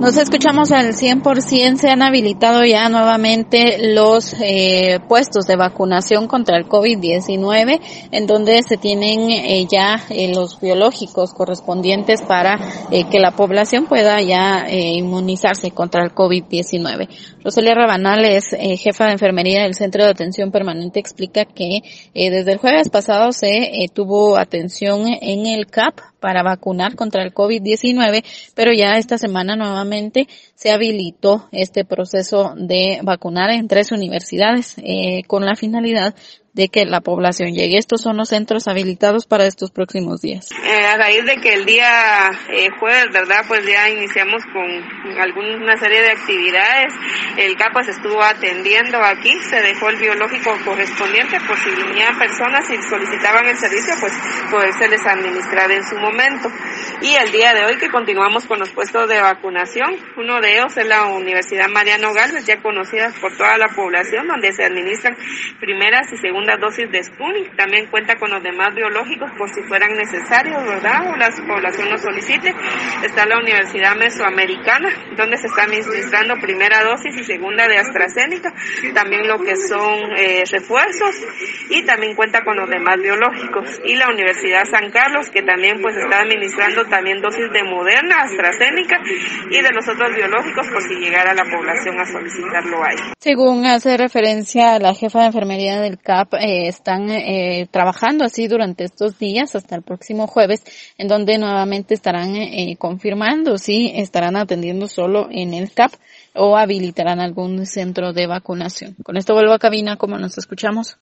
Nos escuchamos al 100%, se han habilitado ya nuevamente los eh, puestos de vacunación contra el COVID-19, en donde se tienen eh, ya eh, los biológicos correspondientes para que la población pueda ya inmunizarse contra el COVID-19. Roselia Rabanal es jefa de enfermería del Centro de Atención Permanente, explica que desde el jueves pasado se tuvo atención en el CAP para vacunar contra el COVID-19, pero ya esta semana nuevamente se habilitó este proceso de vacunar en tres universidades eh, con la finalidad de que la población llegue. Estos son los centros habilitados para estos próximos días. Eh, a raíz de que el día eh, jueves, ¿verdad? Pues ya iniciamos con alguna serie de actividades. El CAPAS estuvo atendiendo aquí, se dejó el biológico correspondiente por si venían personas y solicitaban el servicio, pues poderse les administrar en su momento. Y el día de hoy que continuamos con los puestos de vacunación, uno de ellos es la Universidad Mariano Gálvez, ya conocida por toda la población, donde se administran primeras y segundas dosis de Sputnik. También cuenta con los demás biológicos por si fueran necesarios, ¿verdad? O la población lo solicite. Está la Universidad Mesoamericana, donde se está administrando primera dosis y segunda de AstraZeneca. También lo que son eh, refuerzos y también cuenta con los demás biológicos. Y la Universidad San Carlos, que también pues está administrando también dosis de Moderna, AstraZeneca y de los otros biológicos por si llegara la población a solicitarlo ahí. Según hace referencia la jefa de enfermería del CAP, eh, están eh, trabajando así durante estos días hasta el próximo jueves, en donde nuevamente estarán eh, confirmando si estarán atendiendo solo en el CAP o habilitarán algún centro de vacunación. Con esto vuelvo a cabina, como nos escuchamos.